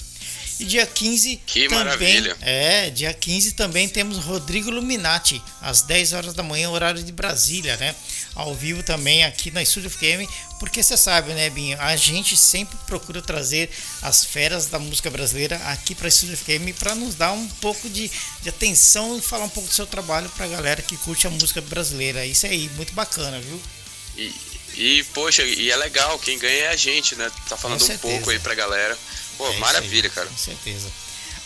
E dia 15 que também, maravilha. É, dia 15 também temos Rodrigo Luminati, às 10 horas da manhã, horário de Brasília, né? Ao vivo também aqui na Estúdio FM, porque você sabe, né, Binho? A gente sempre procura trazer as feras da música brasileira aqui para Estúdio FM para nos dar um pouco de, de atenção e falar um pouco do seu trabalho para a galera que curte a música brasileira. Isso aí, muito bacana, viu? E, e, poxa, e é legal, quem ganha é a gente, né? Tá falando um pouco aí pra galera. Pô, é maravilha, cara. Com certeza.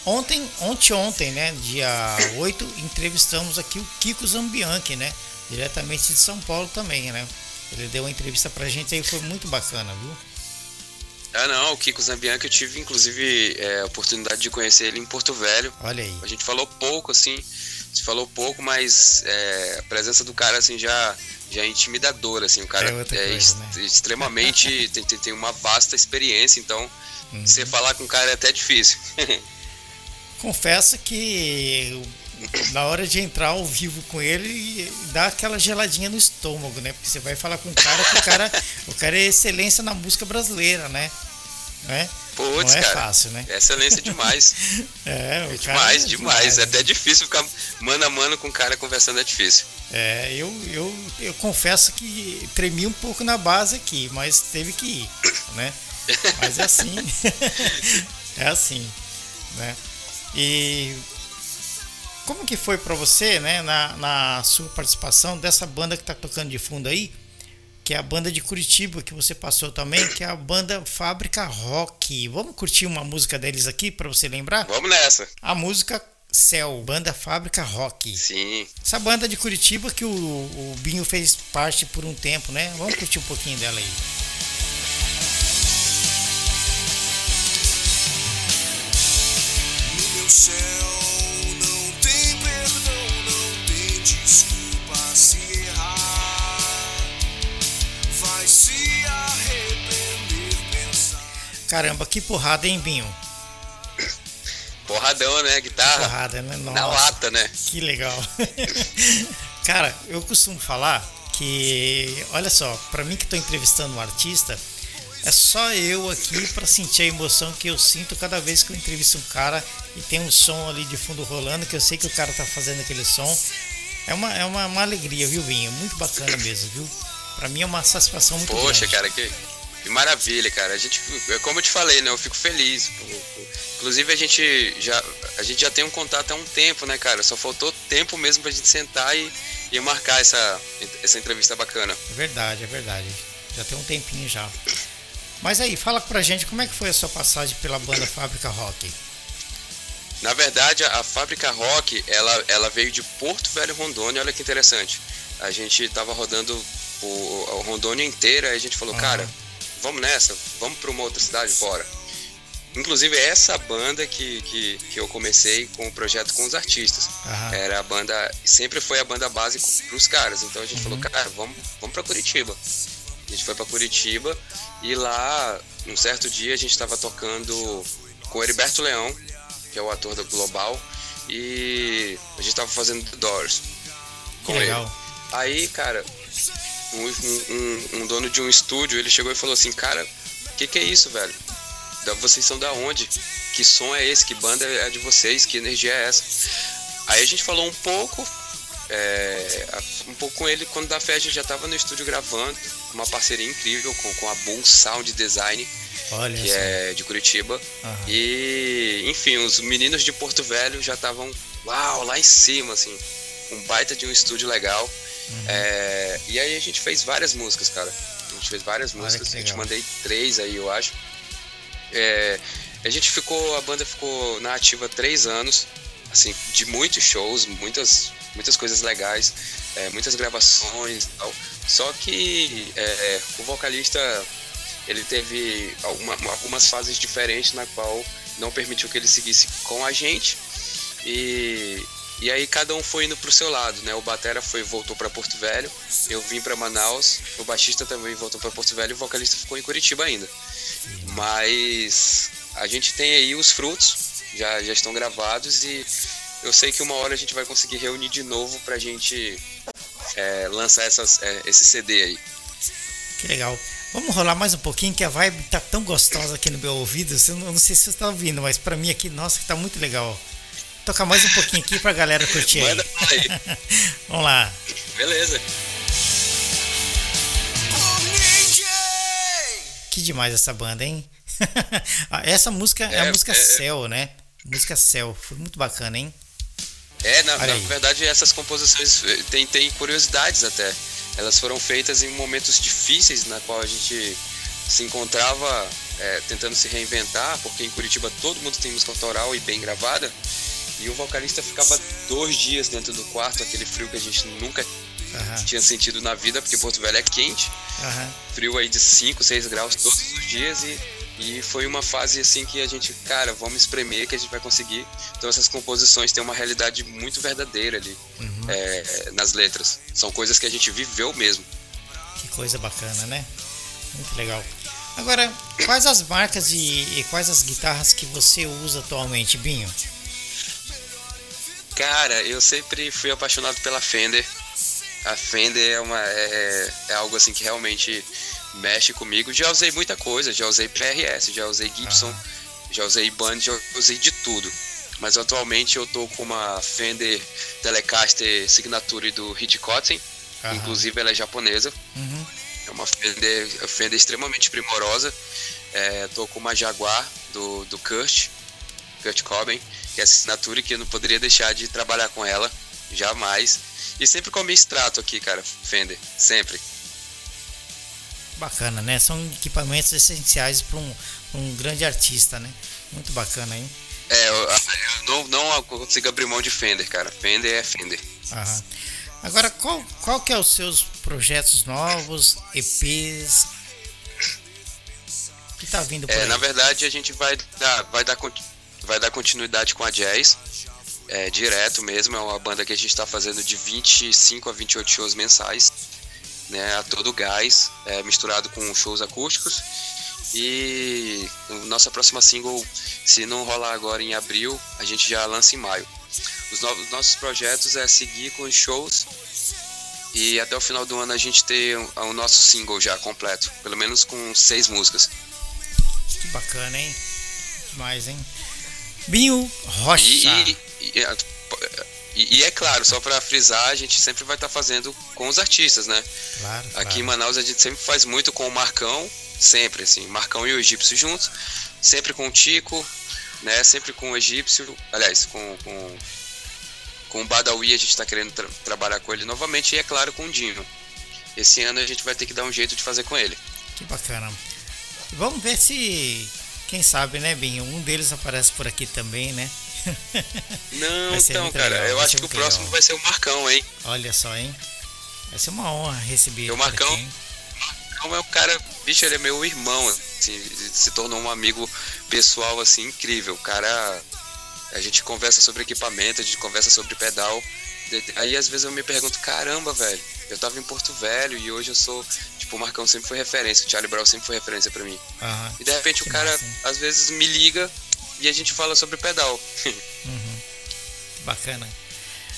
Ontem, ontem, ontem, né? Dia *laughs* 8, entrevistamos aqui o Kiko Zambianchi, né? Diretamente de São Paulo também, né? Ele deu uma entrevista pra gente aí, foi muito bacana, viu? Ah, não, o Kiko Zambianchi eu tive inclusive é, a oportunidade de conhecer ele em Porto Velho. Olha aí. A gente falou pouco, assim, gente falou pouco, mas é, a presença do cara, assim, já, já é intimidadora, assim, o cara é, é coisa, né? extremamente, *laughs* tem, tem, uma vasta experiência, então Uhum. Você falar com o cara é até difícil. *laughs* Confesso que na hora de entrar ao vivo com ele dá aquela geladinha no estômago, né? Porque você vai falar com o cara que o cara, o cara é excelência na música brasileira, né? Né? Putz, Não é cara. fácil, né? Excelência demais. *laughs* É, o É cara demais, é demais. É até difícil ficar mano a mano com o cara conversando, é difícil. É, eu, eu, eu confesso que tremi um pouco na base aqui, mas teve que ir, né? Mas é assim. *laughs* é assim, né? E como que foi pra você, né, na, na sua participação dessa banda que tá tocando de fundo aí, que é a banda de Curitiba que você passou também, que é a banda Fábrica Rock. Vamos curtir uma música deles aqui pra você lembrar? Vamos nessa. A música Céu, banda Fábrica Rock. Sim. Essa banda de Curitiba que o, o Binho fez parte por um tempo, né? Vamos curtir um pouquinho dela aí. No meu céu não tem perdão, não tem desculpa se arrepender, pensar. Caramba, que porrada, hein, Binho? Porradão, né? Guitarra Porrada, né? na Nossa, lata, né? que legal. *laughs* Cara, eu costumo falar que, olha só, pra mim que tô entrevistando um artista, é só eu aqui pra sentir a emoção que eu sinto cada vez que eu entrevisto um cara e tem um som ali de fundo rolando, que eu sei que o cara tá fazendo aquele som. É uma, é uma, uma alegria, viu, Binho? Muito bacana mesmo, viu? Pra mim é uma satisfação muito Poxa, grande. cara, que, que maravilha, cara. A gente, é como eu te falei, né? Eu fico feliz. Inclusive a gente já a gente já tem um contato há um tempo, né, cara? Só faltou tempo mesmo pra gente sentar e, e marcar essa, essa entrevista bacana. É verdade, é verdade. Já tem um tempinho já. Mas aí, fala pra gente como é que foi a sua passagem pela banda Fábrica Rock. Na verdade, a, a fábrica Rock, ela, ela veio de Porto Velho Rondônia, olha que interessante. A gente tava rodando o, o Rondônia inteira e a gente falou, Aham. cara, vamos nessa, vamos pra uma outra cidade, bora. Inclusive é essa banda que, que, que eu comecei com o projeto com os artistas. Aham. Era a banda, sempre foi a banda base pros caras. Então a gente falou, cara, vamos, vamos pra Curitiba. A gente foi pra Curitiba e lá, num certo dia, a gente tava tocando com o Heriberto Leão, que é o ator do Global, e a gente tava fazendo The Doors. Com ele. legal. Aí, cara, um, um- um- dono de um estúdio, ele chegou e falou assim, cara, o que, que é isso, velho? Da- Vocês são da onde? Que som é esse? Que banda é de vocês? Que energia é essa? Aí a gente falou um pouco, é, um pouco com ele, quando da fé a gente já tava no estúdio gravando, uma parceria incrível com, com a Bull Sound Design, Olha que é de Curitiba. Aham. E, enfim, os meninos de Porto Velho já estavam, uau, lá em cima, assim, um baita de um estúdio legal. Uhum. É, e aí a gente fez várias músicas, cara. A gente fez várias Olha músicas, a gente mandei três aí, eu acho. É, a gente ficou, a banda ficou na ativa três anos, assim, de muitos shows, muitas, muitas coisas legais, é, muitas gravações e tal. Só que é, o vocalista ele teve alguma- algumas fases diferentes na qual não permitiu que ele seguisse com a gente e, e aí cada um foi indo pro seu lado, né? O batera foi voltou para Porto Velho, eu vim para Manaus, o baixista também voltou para Porto Velho e o vocalista ficou em Curitiba ainda. Mas a gente tem aí os frutos, já, já estão gravados e eu sei que uma hora a gente vai conseguir reunir de novo pra gente é, lançar essas, é, esse CD aí. Que legal. Vamos rolar mais um pouquinho, que a vibe tá tão gostosa aqui no meu ouvido. Eu não, sei se você tá ouvindo, mas pra mim aqui, nossa, que tá muito legal. Tocar mais um pouquinho aqui pra galera curtir aí. Aí. *laughs* Vamos lá. Beleza. Que demais essa banda, hein? *laughs* Ah, essa música é, a É, música é, é. Céu, né? Música Céu. Foi muito bacana, hein? É, na, na verdade essas composições eh, tem, tem curiosidades até. Elas foram feitas em momentos difíceis na qual a gente se encontrava eh, tentando se reinventar, porque em Curitiba todo mundo tem música autoral e bem gravada. E o vocalista ficava dois dias dentro do quarto, aquele frio que a gente nunca tinha sentido na vida, porque Porto Velho é quente, frio aí de 5, 6 graus todos os dias e, e foi uma fase assim que a gente, cara, vamos espremer que a gente vai conseguir. Então essas composições têm uma realidade muito verdadeira ali é, nas letras. São coisas que a gente viveu mesmo. Que coisa bacana, né? Muito legal. Agora, quais as marcas e, e quais as guitarras que você usa atualmente, Binho? Cara, eu sempre fui apaixonado pela Fender. A Fender é, uma, é, é algo assim que realmente mexe comigo. Já usei muita coisa, já usei PRS, já usei Gibson, já usei Band, já usei de tudo. Mas atualmente eu tô com uma Fender Telecaster Signature do Hitchcock, Aham. inclusive ela é japonesa. Uhum. É uma Fender, Fender extremamente primorosa. É, tô com uma Jaguar do, do Kurt, Kurt Cobain, que é assinatura que eu não poderia deixar de trabalhar com ela, jamais. E sempre com a minha extrato aqui, cara, Fender, sempre. Bacana, né? São equipamentos essenciais para um, um grande artista, né? Muito bacana, hein? É, eu, eu não, não consigo abrir mão de Fender, cara. Fender é Fender. Aham. Agora, qual, qual que é os seus projetos novos, EPs? O que tá vindo por É, aí? na verdade, a gente vai dar, vai dar, conti- vai dar continuidade com a Jazz. É, direto mesmo, é uma banda que a gente está fazendo de 25 a 28 shows mensais, né, a todo gás, é, misturado com shows acústicos. E nossa próxima single, se não rolar agora em abril, a gente já lança em maio. Os novos nossos projetos é seguir com os shows e até o final do ano a gente ter o, o nosso single já completo, pelo menos com seis músicas. Que bacana, hein? Demais, hein? Binho Rocha. E, e- e- e- e é claro, só pra frisar, a gente sempre vai estar fazendo com os artistas, né? Claro, Aqui em claro. Manaus a gente sempre faz muito com o Marcão, sempre assim, Marcão e o Egípcio juntos, sempre com o Tico, né? Sempre com o Egípcio, aliás, com, com, com o Badawi a gente tá querendo tra- trabalhar com ele novamente e é claro com o Dino. Esse ano a gente vai ter que dar um jeito de fazer com ele. Que bacana. Vamos ver se, quem sabe, né, Binho? Um deles aparece por aqui também, né? *laughs* Não, então, cara, legal, eu vai acho que o muito próximo legal. vai ser o Marcão, hein? Olha só, hein? Vai ser uma honra receber o Marcão? aqui? Como é um cara, bicho, ele é meu irmão, assim, se tornou um amigo pessoal, assim, incrível. O cara, a gente conversa sobre equipamento, a gente conversa sobre pedal. Aí às vezes eu me pergunto, caramba, velho, eu tava em Porto Velho e hoje eu sou, tipo, o Marcão sempre foi referência, o Charlie Brown sempre foi referência pra mim. Aham. E de repente Que o cara, massa, às vezes, me liga e a gente fala sobre pedal. Que *laughs* bacana.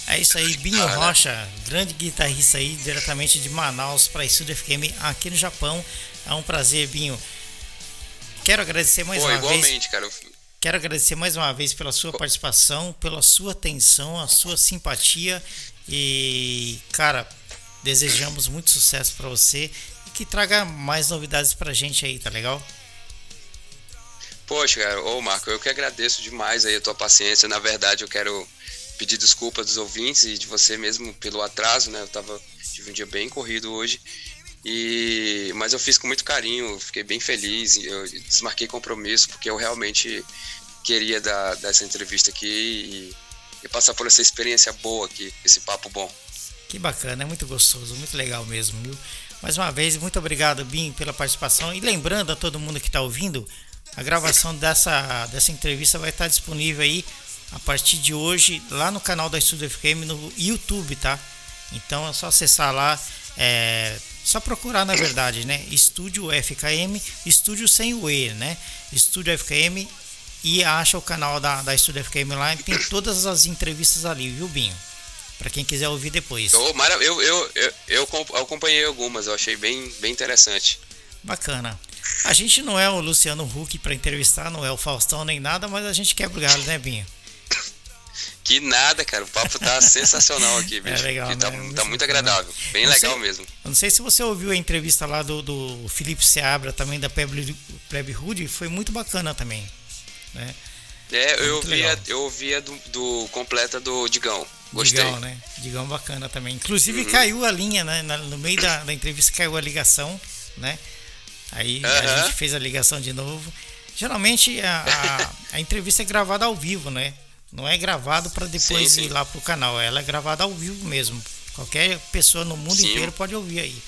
É isso aí, Binho Ah, né? Rocha, grande guitarrista aí, diretamente de Manaus para Estúdio FM aqui no Japão. É um prazer, Binho. Quero agradecer mais Pô, uma vez. igualmente, cara. Quero agradecer mais uma vez pela sua participação, pela sua atenção, a sua simpatia e, cara, desejamos muito sucesso para você e que traga mais novidades pra gente aí, tá legal? Poxa, cara, ô Marco, eu que agradeço demais aí a tua paciência. Na verdade, eu quero pedir desculpas dos ouvintes e de você mesmo pelo atraso, né? Eu tava tive um dia bem corrido hoje. E mas eu fiz com muito carinho, fiquei bem feliz, eu desmarquei compromisso porque eu realmente queria dar, dar essa entrevista aqui e, e passar por essa experiência boa aqui, esse papo bom. Que bacana, é muito gostoso, muito legal mesmo, viu? Mais uma vez, muito obrigado, Bim, pela participação. E lembrando a todo mundo que está ouvindo, a gravação dessa, dessa entrevista vai estar disponível aí a partir de hoje lá no canal da Estúdio FKM no YouTube, tá? Então é só acessar lá, é, só procurar na verdade, né? Estúdio FKM, estúdio sem o E, né? Estúdio FKM e acha o canal da, da Estúdio FKM lá e tem todas as entrevistas ali, viu, Binho? Pra quem quiser ouvir depois. Ô, mara- eu, eu, eu, eu acompanhei algumas, eu achei bem, bem interessante. Bacana. A gente não é o Luciano Huck para entrevistar, não é o Faustão nem nada, mas a gente quebra o galho, né, Binho? Que nada, cara. O papo tá sensacional aqui, *laughs* bicho. legal, Que tá, né? tá muito agradável. Bem Não legal sei- mesmo. Eu não sei se você ouviu a entrevista lá do, do Felipe Seabra, também da Plebe, Plebe Hood, foi muito bacana também. Né? É, eu ouvia, legal. eu ouvia do, do completa do Digão. Gostei. Digão, né? Digão bacana também. Inclusive caiu a linha, né? No meio da, da entrevista caiu a ligação, né? Aí a Aham. gente fez a ligação de novo. Geralmente a, a, a entrevista é gravada ao vivo, né? Não é gravado para depois Sim, sim. ir lá pro canal. Ela é gravada ao vivo mesmo. Qualquer pessoa no mundo Sim. inteiro pode ouvir aí.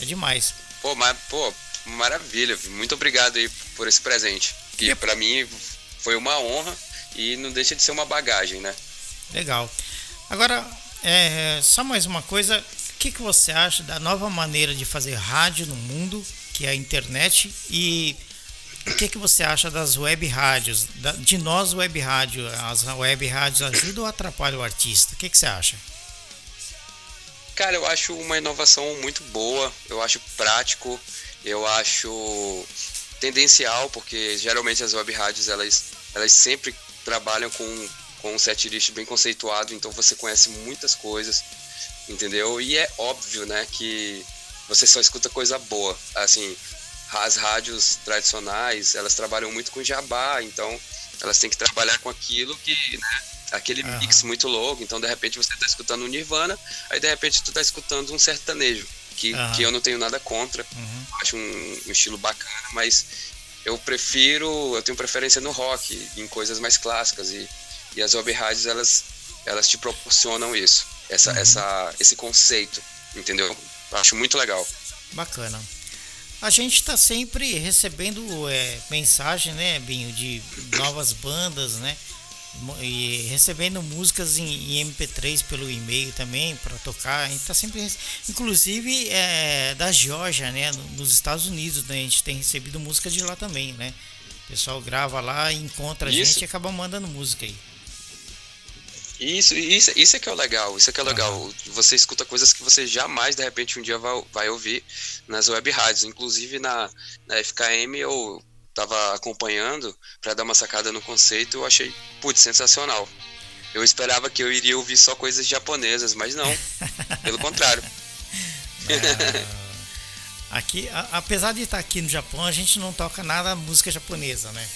É demais. Pô, mas, pô, maravilha. Muito obrigado aí por esse presente. E pra mim foi uma honra e não deixa de ser uma bagagem, né? Legal. Agora, é, só mais uma coisa. O que, que você acha da nova maneira de fazer rádio no mundo, que é a internet, e o que, que você acha das web rádios, da- de nós web rádio? As web rádios ajudam ou atrapalham o artista? O que, que você acha? Cara, eu acho uma inovação muito boa, eu acho prático, eu acho tendencial, porque geralmente as web rádios elas, elas sempre trabalham com, com um set list bem conceituado, então você conhece muitas coisas, entendeu? E é óbvio, né, que você só escuta coisa boa. Assim, as rádios tradicionais, elas trabalham muito com jabá, então elas têm que trabalhar com aquilo que, né, aquele Aham. mix muito louco, então de repente você tá escutando um Nirvana, aí de repente tu tá escutando um sertanejo, que, Aham. que eu não tenho nada contra, Uhum. acho um, um estilo bacana, mas eu prefiro, eu tenho preferência no rock, em coisas mais clássicas e, e as web rádios elas elas te proporcionam isso, essa, essa esse conceito, entendeu? Eu acho muito legal. Bacana. A gente está sempre recebendo é, mensagem, né, Binho, de novas bandas, né? E recebendo músicas em, em MP3 pelo e-mail também para tocar. A gente tá sempre. Inclusive é, da Geórgia, né? no- Nos Estados Unidos, né? A gente tem recebido música de lá também, né? O pessoal grava lá, encontra a Isso. gente e acaba mandando música aí. Isso, isso, isso é que é o legal, isso é que é o legal. Você escuta coisas que você jamais, de repente, um dia vai, vai ouvir nas web rádios. Inclusive na, na FKM eu tava acompanhando para dar uma sacada no conceito, eu achei, putz, sensacional. Eu esperava que eu iria ouvir só coisas japonesas, mas não. *laughs* Pelo contrário. Aqui, a- apesar de estar aqui no Japão, a gente não toca nada música japonesa, né?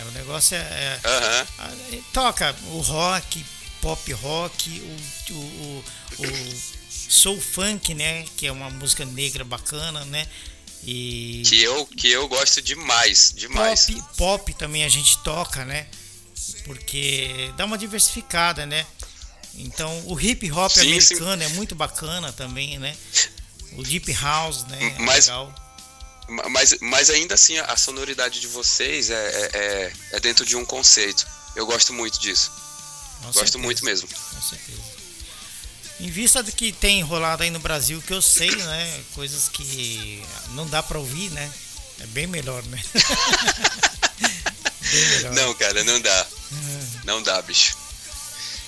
É, o negócio é, é- Aham. Ah, Toca o rock, pop rock, o, o, o, o soul funk, né? Que é uma música negra bacana, né? E Que eu, que eu gosto demais, demais. pop, pop também a gente toca, né? Porque dá uma diversificada, né? Então o hip hop Sim, sim. americano é muito bacana também, né? O deep house, né? É Mas- legal. Ma- Mas, mas ainda assim, a sonoridade de vocês é, é, é- é dentro de um conceito. Eu gosto muito disso. Com Gosto certeza. muito mesmo. Com certeza. Em vista do que tem rolado aí no Brasil, que eu sei, né? Coisas que não dá pra ouvir, né? É bem melhor, né? *laughs* bem melhor. Não, cara, não dá. Não dá, bicho.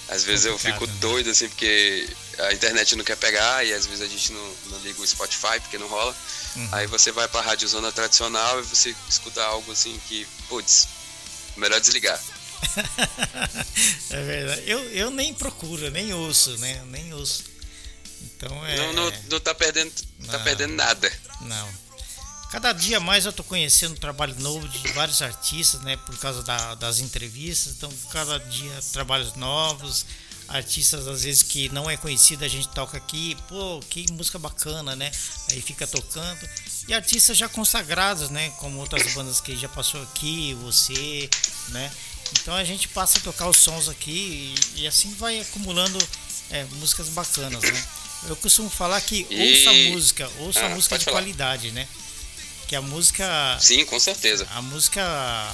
Às vezes eu fico né? doido, assim, porque a internet não quer pegar e às vezes a gente não, não liga o Spotify porque não rola. Uhum. Aí você vai pra rádio zona tradicional e você escuta algo assim que, putz, melhor desligar. *laughs* é verdade. Eu, eu nem procuro, nem ouço, né? Nem ouço. Então é. Não, não, não tá perdendo, tá Não. perdendo nada. Não. Cada dia mais eu tô conhecendo um trabalho novo de vários artistas, né? Por causa da- das entrevistas. Então, cada dia trabalhos novos. Artistas, às vezes, que não é conhecido, a gente toca aqui. Pô, que música bacana, né? Aí fica tocando. E artistas já consagrados, né? Como outras bandas que já passou aqui, você, né? Então a gente passa a tocar os sons aqui e, e assim vai acumulando é, músicas bacanas, né? Eu costumo falar que E- ouça música, ouça Ah, música de falar. qualidade, né? Que a música Sim, com certeza. a música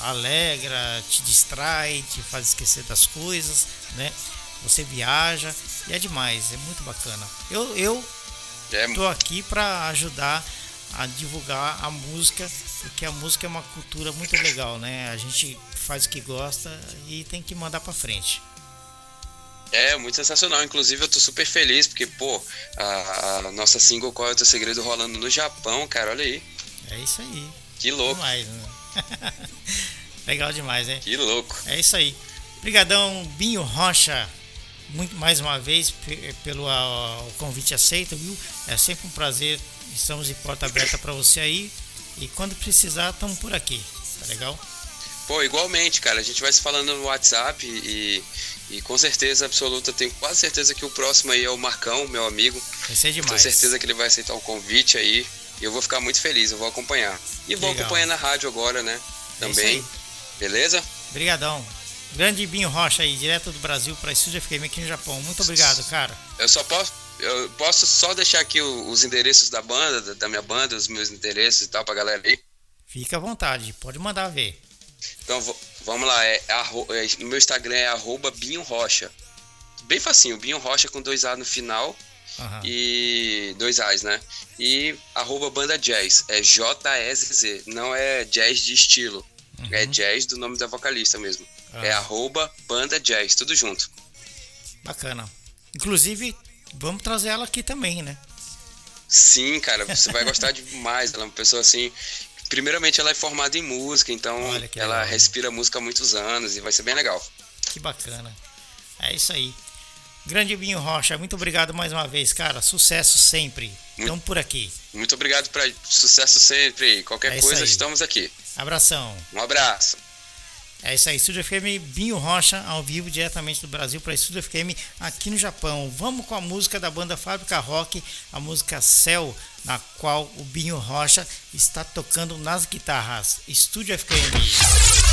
alegra, te distrai, te faz esquecer das coisas, né? Você viaja e é demais, é muito bacana. Eu, eu É, tô aqui para ajudar a divulgar a música, porque a música é uma cultura muito legal, né? A gente faz o que gosta e tem que mandar para frente. É, muito sensacional. Inclusive, eu tô super feliz porque, pô, a, a nossa single Qual é o Teu Segredo rolando no Japão, cara, olha aí. É isso aí. Que louco, Demais, né? *laughs* legal demais, né? que louco. É isso aí. Obrigadão, Binho Rocha, muito mais uma vez pe- pelo ah, o convite aceito, viu? É sempre um prazer. Estamos de porta aberta para você aí. E quando precisar, estamos por aqui. Tá legal? Pô, igualmente, cara, a gente vai se falando no WhatsApp e, e com certeza absoluta, tenho quase certeza que o próximo aí é o Marcão, meu amigo. Vai ser Tenho demais. certeza que ele vai aceitar o convite aí. E eu vou ficar muito feliz, eu vou acompanhar. E vou Legal. acompanhar na rádio agora, né? É Também. aí. Beleza? Obrigadão. Grande Binho Rocha aí, direto do Brasil para Estúdio FM aqui no Japão. Muito obrigado, cara. Eu só posso. Eu posso só deixar aqui os endereços da banda, da- da minha banda, os meus endereços e tal pra galera aí. Fica à vontade, pode mandar ver. Então vamos lá, é, é, no meu Instagram é arroba Binho Rocha. Bem facinho, Binho Rocha com dois A no final. Aham. e dois A's, né? E arroba banda jazz, é J-E-Z-Z, não é jazz de estilo, é jazz do nome da vocalista mesmo. Ah. É arroba banda jazz, tudo junto. Bacana. Inclusive, vamos trazer ela aqui também, né? Sim, cara, você vai gostar *laughs* demais. Ela é uma pessoa assim. Primeiramente, ela é formada em música, então ela legal. respira música há muitos anos e vai ser bem legal. Que bacana. É isso aí. Grande Binho Rocha, muito obrigado mais uma vez, cara. Sucesso sempre. Estamos por aqui. Muito obrigado para sucesso sempre. Qualquer É coisa, estamos aqui. Abração. Um abraço. É isso aí, Estúdio FM Binho Rocha, ao vivo, diretamente do Brasil para Estúdio FM aqui no Japão. Vamos com a música da banda Fábrica Rock, a música Céu, na qual o Binho Rocha está tocando nas guitarras. Estúdio FM.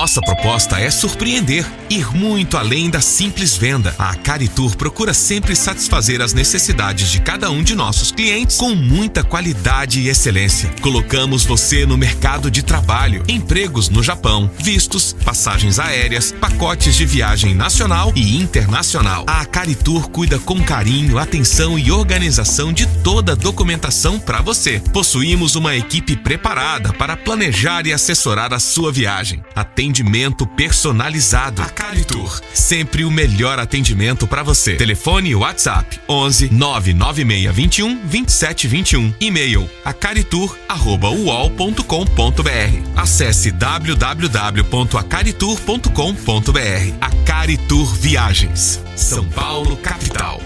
Nossa proposta é surpreender, ir muito além da simples venda. A Caritur procura sempre satisfazer as necessidades de cada um de nossos clientes com muita qualidade e excelência. Colocamos você no mercado de trabalho, empregos no Japão, vistos, passagens aéreas, pacotes de viagem nacional e internacional. A Caritur cuida com carinho, atenção e organização de toda a documentação para você. Possuímos uma equipe preparada para planejar e assessorar a sua viagem. Atendimento personalizado. A Caritur, sempre o melhor atendimento para você. Telefone e WhatsApp 11 99621 2721. E-mail acaritur@uol.com.br. Acesse www.acaritur.com.br. A Caritur Viagens, São Paulo capital.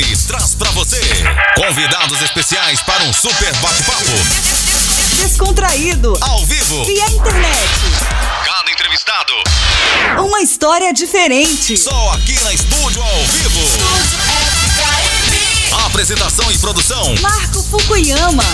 FKM traz pra você convidados especiais para um super bate-papo Descontraído. ao vivo. Via internet. Cada entrevistado Uma história diferente. só aqui na Estúdio ao vivo. Estúdio FKM. Apresentação e produção Marco Fukuyama.